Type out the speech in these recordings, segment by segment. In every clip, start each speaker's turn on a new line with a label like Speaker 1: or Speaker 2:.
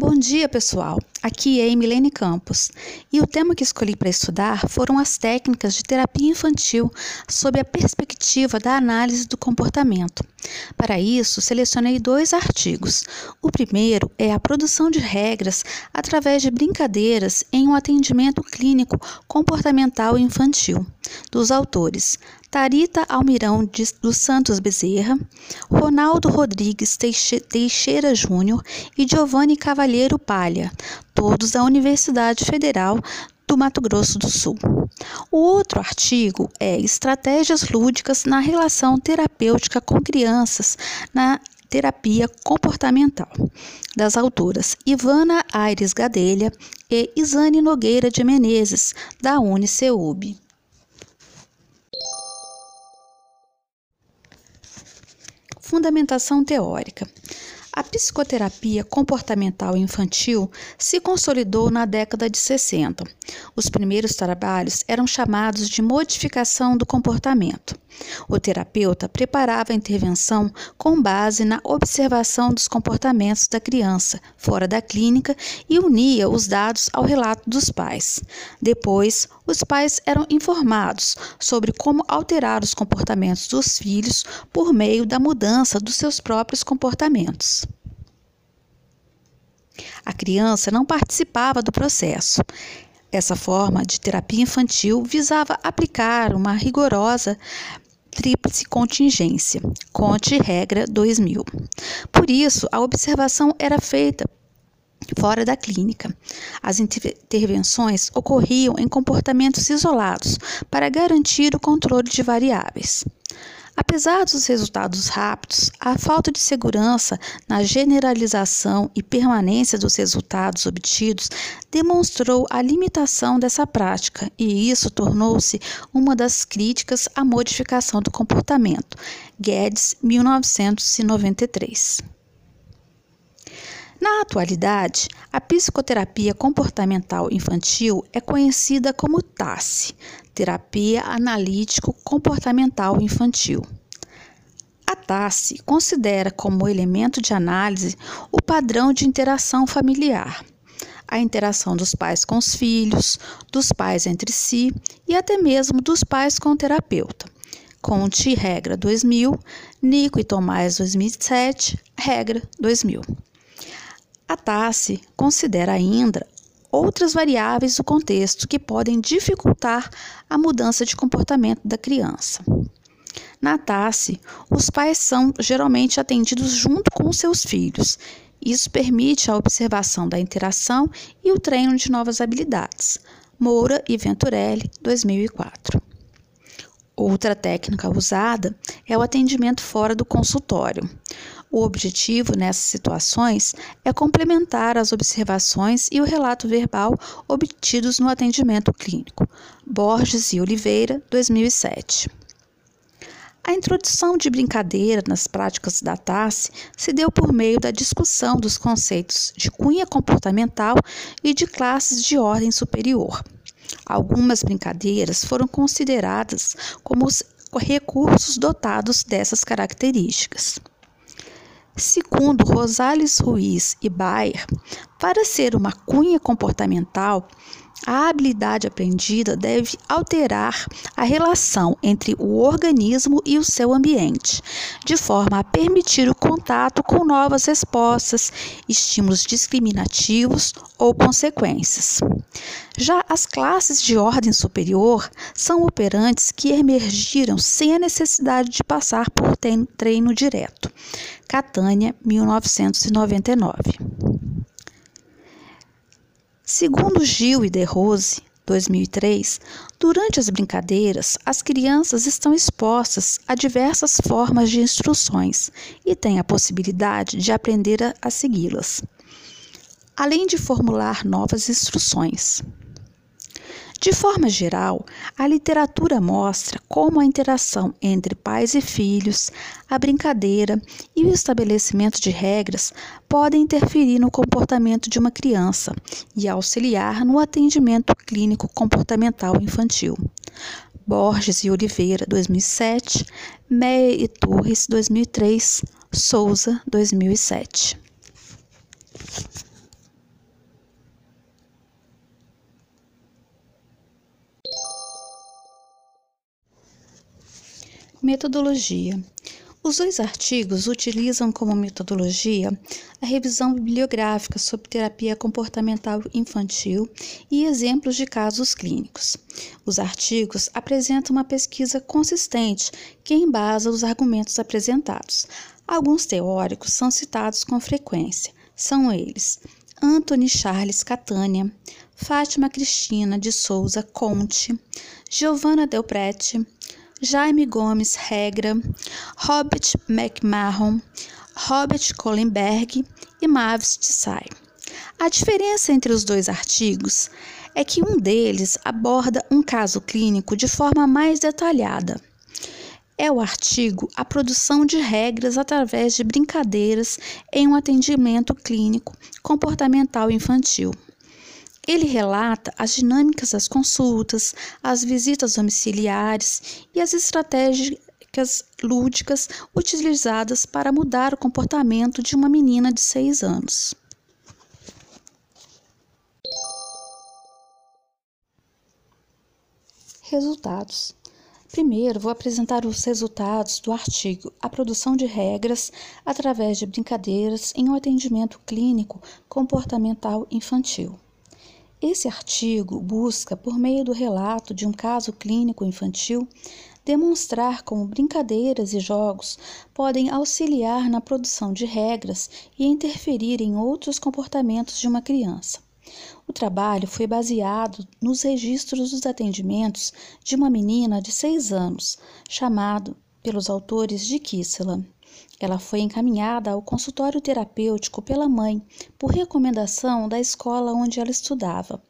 Speaker 1: Bom dia, pessoal. Aqui é Emilene Campos e o tema que escolhi para estudar foram as técnicas de terapia infantil sob a perspectiva da análise do comportamento. Para isso, selecionei dois artigos. O primeiro é a produção de regras através de brincadeiras em um atendimento clínico comportamental infantil, dos autores Tarita Almirão dos Santos Bezerra, Ronaldo Rodrigues Teixeira Júnior e Giovanni Cavalheiro Palha, todos da Universidade Federal do Mato Grosso do Sul. O outro artigo é Estratégias lúdicas na relação terapêutica com crianças na terapia comportamental, das autoras Ivana Aires Gadelha e Isane Nogueira de Menezes, da UniCeub. Fundamentação teórica. A psicoterapia comportamental infantil se consolidou na década de 60. Os primeiros trabalhos eram chamados de modificação do comportamento. O terapeuta preparava a intervenção com base na observação dos comportamentos da criança fora da clínica e unia os dados ao relato dos pais. Depois, os pais eram informados sobre como alterar os comportamentos dos filhos por meio da mudança dos seus próprios comportamentos. A criança não participava do processo. Essa forma de terapia infantil visava aplicar uma rigorosa tríplice contingência, Conte regra 2000. Por isso, a observação era feita fora da clínica. As intervenções ocorriam em comportamentos isolados para garantir o controle de variáveis. Apesar dos resultados rápidos, a falta de segurança na generalização e permanência dos resultados obtidos demonstrou a limitação dessa prática, e isso tornou-se uma das críticas à modificação do comportamento. Guedes, 1993. Na atualidade, a psicoterapia comportamental infantil é conhecida como TASSE, Terapia Analítico Comportamental Infantil. A TASSE considera como elemento de análise o padrão de interação familiar, a interação dos pais com os filhos, dos pais entre si e até mesmo dos pais com o terapeuta. Conte Regra 2000, Nico e Tomás 2007, Regra 2000. A TASSE considera ainda outras variáveis do contexto que podem dificultar a mudança de comportamento da criança. Na TASSE, os pais são geralmente atendidos junto com seus filhos. Isso permite a observação da interação e o treino de novas habilidades. Moura e Venturelli, 2004. Outra técnica usada é o atendimento fora do consultório. O objetivo nessas situações é complementar as observações e o relato verbal obtidos no atendimento clínico. Borges e Oliveira, 2007. A introdução de brincadeira nas práticas da TASSE se deu por meio da discussão dos conceitos de cunha comportamental e de classes de ordem superior. Algumas brincadeiras foram consideradas como os recursos dotados dessas características. Segundo Rosales Ruiz e Bayer, para ser uma cunha comportamental, a habilidade aprendida deve alterar a relação entre o organismo e o seu ambiente, de forma a permitir o contato com novas respostas, estímulos discriminativos ou consequências. Já as classes de ordem superior são operantes que emergiram sem a necessidade de passar por treino direto. Catânia, 1999. Segundo Gil e De Rose, 2003, durante as brincadeiras, as crianças estão expostas a diversas formas de instruções e têm a possibilidade de aprender a, a segui-las, além de formular novas instruções. De forma geral, a literatura mostra como a interação entre pais e filhos, a brincadeira e o estabelecimento de regras podem interferir no comportamento de uma criança e auxiliar no atendimento clínico comportamental infantil. Borges e Oliveira, 2007, Meia e Torres, 2003, Souza, 2007. Metodologia. Os dois artigos utilizam como metodologia a revisão bibliográfica sobre terapia comportamental infantil e exemplos de casos clínicos. Os artigos apresentam uma pesquisa consistente que embasa os argumentos apresentados. Alguns teóricos são citados com frequência. São eles: Anthony Charles Catania, Fátima Cristina de Souza Conte, Giovanna Delprete, Jaime Gomes Regra, Robert McMahon, Robert Kohlenberg e Mavis Tsai. A diferença entre os dois artigos é que um deles aborda um caso clínico de forma mais detalhada. É o artigo A produção de regras através de brincadeiras em um atendimento clínico comportamental infantil. Ele relata as dinâmicas das consultas, as visitas domiciliares e as estratégias lúdicas utilizadas para mudar o comportamento de uma menina de 6 anos. Resultados. Primeiro, vou apresentar os resultados do artigo A produção de regras através de brincadeiras em um atendimento clínico comportamental infantil. Esse artigo busca, por meio do relato de um caso clínico infantil, demonstrar como brincadeiras e jogos podem auxiliar na produção de regras e interferir em outros comportamentos de uma criança. O trabalho foi baseado nos registros dos atendimentos de uma menina de seis anos, chamado pelos autores de Kissela. Ela foi encaminhada ao consultório terapêutico pela mãe, por recomendação da escola onde ela estudava.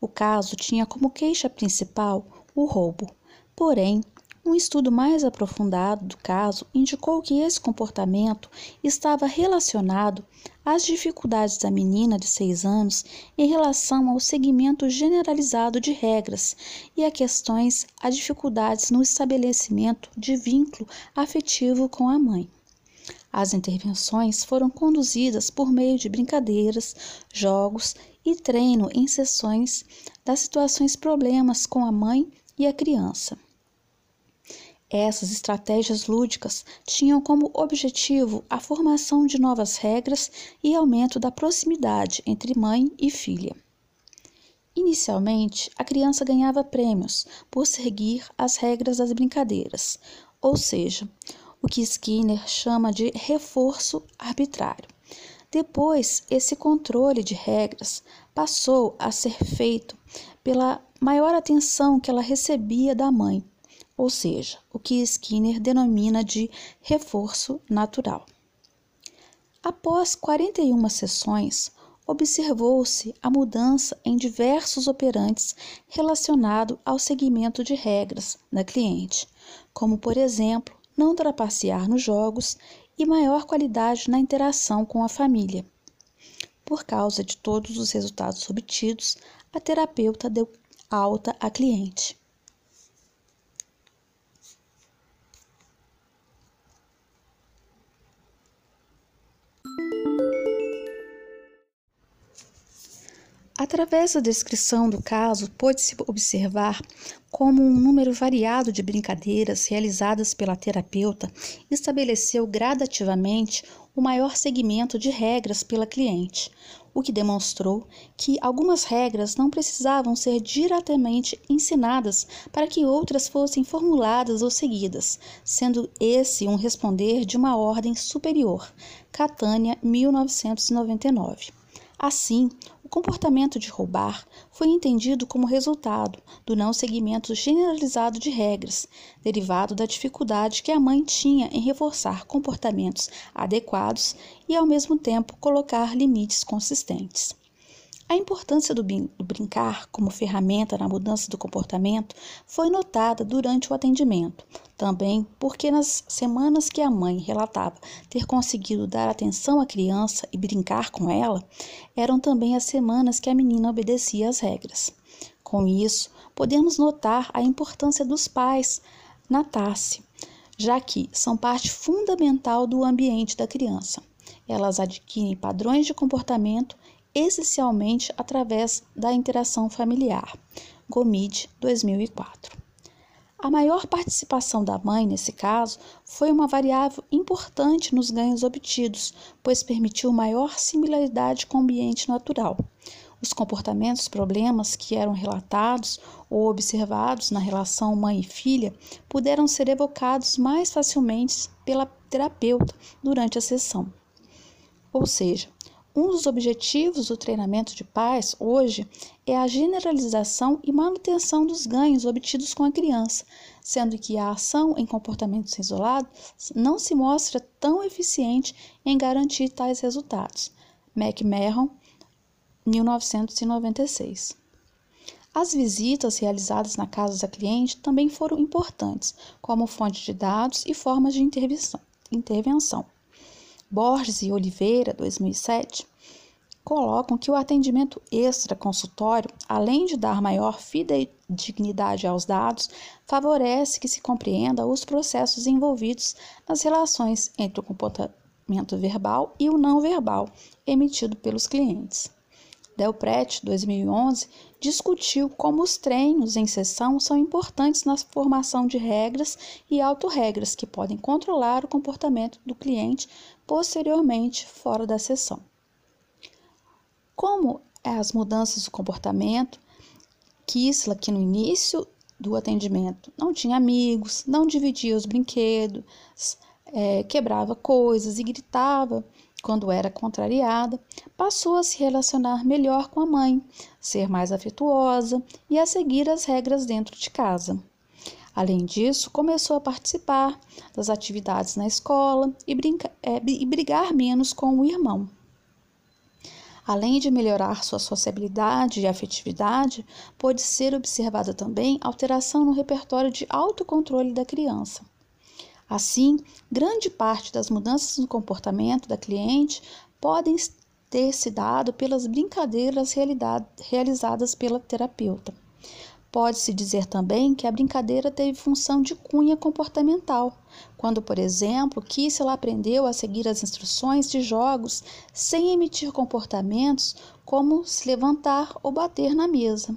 Speaker 1: O caso tinha como queixa principal o roubo. Porém, um estudo mais aprofundado do caso indicou que esse comportamento estava relacionado às dificuldades da menina de seis anos em relação ao seguimento generalizado de regras e a questões a dificuldades no estabelecimento de vínculo afetivo com a mãe. As intervenções foram conduzidas por meio de brincadeiras, jogos e treino em sessões das situações problemas com a mãe e a criança. Essas estratégias lúdicas tinham como objetivo a formação de novas regras e aumento da proximidade entre mãe e filha. Inicialmente, a criança ganhava prêmios por seguir as regras das brincadeiras, ou seja, o que Skinner chama de reforço arbitrário. Depois, esse controle de regras passou a ser feito pela maior atenção que ela recebia da mãe, ou seja, o que Skinner denomina de reforço natural. Após 41 sessões, observou-se a mudança em diversos operantes relacionados ao seguimento de regras da cliente, como, por exemplo, não trapacear nos jogos e maior qualidade na interação com a família. Por causa de todos os resultados obtidos, a terapeuta deu alta à cliente. Através da descrição do caso, pôde-se observar como um número variado de brincadeiras realizadas pela terapeuta estabeleceu gradativamente o maior segmento de regras pela cliente, o que demonstrou que algumas regras não precisavam ser diretamente ensinadas para que outras fossem formuladas ou seguidas, sendo esse um responder de uma ordem superior. Catânia, 1999. Assim, o comportamento de roubar foi entendido como resultado do não seguimento generalizado de regras, derivado da dificuldade que a mãe tinha em reforçar comportamentos adequados e, ao mesmo tempo, colocar limites consistentes. A importância do, brincar como ferramenta na mudança do comportamento foi notada durante o atendimento, também porque nas semanas que a mãe relatava ter conseguido dar atenção à criança e brincar com ela, eram também as semanas que a menina obedecia às regras. Com isso, podemos notar a importância dos pais na TASSE, já que são parte fundamental do ambiente da criança. Elas adquirem padrões de comportamento essencialmente através da interação familiar. Gomide, 2004. A maior participação da mãe, nesse caso, foi uma variável importante nos ganhos obtidos, pois permitiu maior similaridade com o ambiente natural. Os comportamentos problemas que eram relatados ou observados na relação mãe e filha puderam ser evocados mais facilmente pela terapeuta durante a sessão. Ou seja, um dos objetivos do treinamento de pais hoje é a generalização e manutenção dos ganhos obtidos com a criança, sendo que a ação em comportamentos isolados não se mostra tão eficiente em garantir tais resultados. McMahon 1996. As visitas realizadas na casa da cliente também foram importantes, como fonte de dados e formas de intervenção. Borges e Oliveira, 2007, colocam que o atendimento extra-consultório, além de dar maior fidedignidade aos dados, favorece que se compreenda os processos envolvidos nas relações entre o comportamento verbal e o não verbal emitido pelos clientes. Delpret, 2011, discutiu como os treinos em sessão são importantes na formação de regras e autorregras que podem controlar o comportamento do cliente posteriormente fora da sessão. Como as mudanças do comportamento, Kisla, que no início do atendimento não tinha amigos, não dividia os brinquedos, é, quebrava coisas e gritava quando era contrariada, passou a se relacionar melhor com a mãe, ser mais afetuosa e a seguir as regras dentro de casa. Além disso, começou a participar das atividades na escola e, brinca, é, e brigar menos com o irmão. Além de melhorar sua sociabilidade e afetividade, pode ser observada também alteração no repertório de autocontrole da criança. Assim, grande parte das mudanças no comportamento da cliente podem ter se dado pelas brincadeiras realizadas pela terapeuta. Pode-se dizer também que a brincadeira teve função de cunha comportamental, quando, por exemplo, Kissel aprendeu a seguir as instruções de jogos sem emitir comportamentos como se levantar ou bater na mesa.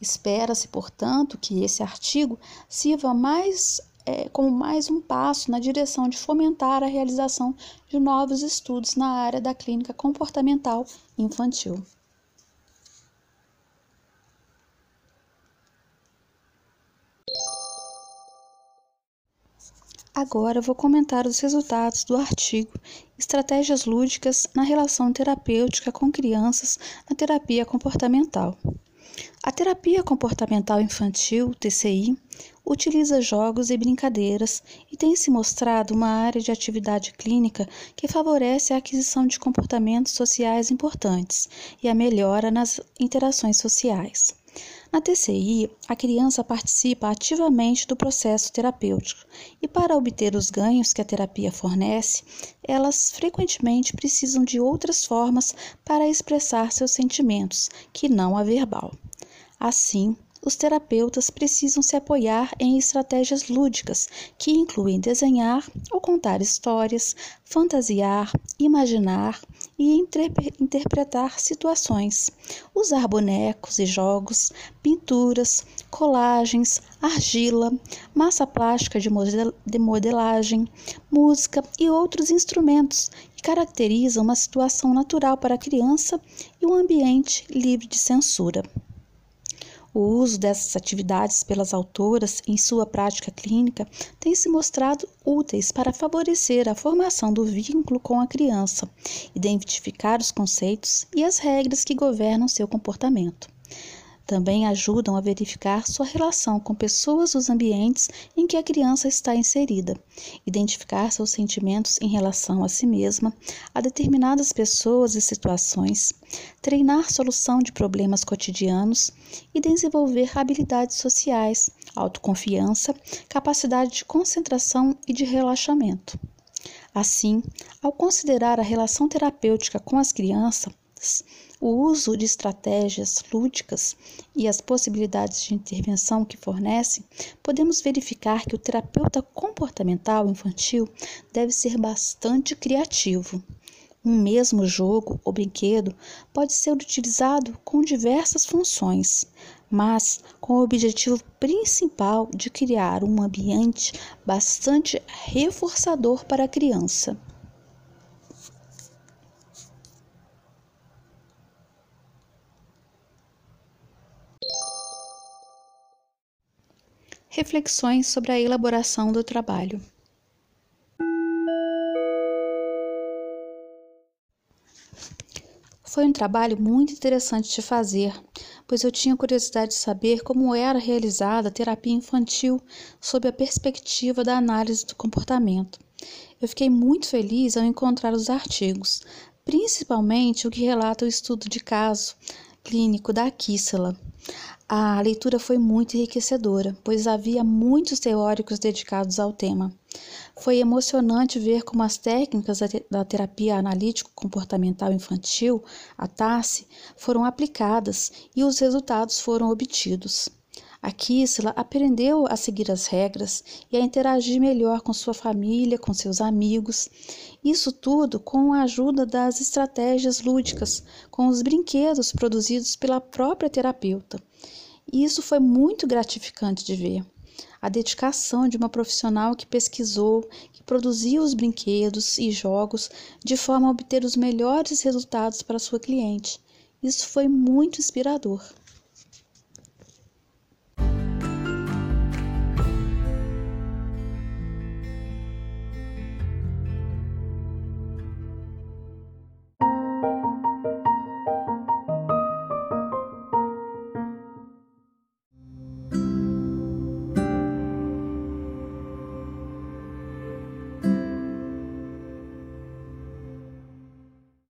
Speaker 1: Espera-se, portanto, que esse artigo sirva mais é, como mais um passo na direção de fomentar a realização de novos estudos na área da clínica comportamental infantil. Agora vou comentar os resultados do artigo Estratégias lúdicas na relação terapêutica com crianças na terapia comportamental. A terapia comportamental infantil, TCI, utiliza jogos e brincadeiras e tem se mostrado uma área de atividade clínica que favorece a aquisição de comportamentos sociais importantes e a melhora nas interações sociais. Na TCI, a criança participa ativamente do processo terapêutico e, para obter os ganhos que a terapia fornece, elas frequentemente precisam de outras formas para expressar seus sentimentos, que não a verbal. Assim, os terapeutas precisam se apoiar em estratégias lúdicas, que incluem desenhar ou contar histórias, fantasiar, imaginar e interpretar situações, usar bonecos e jogos, pinturas, colagens, argila, massa plástica de modelagem, música e outros instrumentos que caracterizam uma situação natural para a criança e um ambiente livre de censura. O uso dessas atividades pelas autoras em sua prática clínica tem se mostrado úteis para favorecer a formação do vínculo com a criança, identificar os conceitos e as regras que governam seu comportamento. Também ajudam a verificar sua relação com pessoas dos ambientes em que a criança está inserida, identificar seus sentimentos em relação a si mesma, a determinadas pessoas e situações, treinar solução de problemas cotidianos e desenvolver habilidades sociais, autoconfiança, capacidade de concentração e de relaxamento. Assim, ao considerar a relação terapêutica com as crianças, o uso de estratégias lúdicas e as possibilidades de intervenção que fornecem, podemos verificar que o terapeuta comportamental infantil deve ser bastante criativo. Um mesmo jogo ou brinquedo pode ser utilizado com diversas funções, mas com o objetivo principal de criar um ambiente bastante reforçador para a criança. Reflexões sobre a elaboração do trabalho. Foi um trabalho muito interessante de fazer, pois eu tinha curiosidade de saber como era realizada a terapia infantil sob a perspectiva da análise do comportamento. Eu fiquei muito feliz ao encontrar os artigos, principalmente o que relata o estudo de caso clínico da Kissela. A leitura foi muito enriquecedora, pois havia muitos teóricos dedicados ao tema. Foi emocionante ver como as técnicas da terapia analítico-comportamental infantil, a TASSE, foram aplicadas e os resultados foram obtidos. A Kissela aprendeu a seguir as regras e a interagir melhor com sua família, com seus amigos. Isso tudo com a ajuda das estratégias lúdicas, com os brinquedos produzidos pela própria terapeuta. E isso foi muito gratificante de ver. A dedicação de uma profissional que pesquisou, que produziu os brinquedos e jogos de forma a obter os melhores resultados para sua cliente. Isso foi muito inspirador.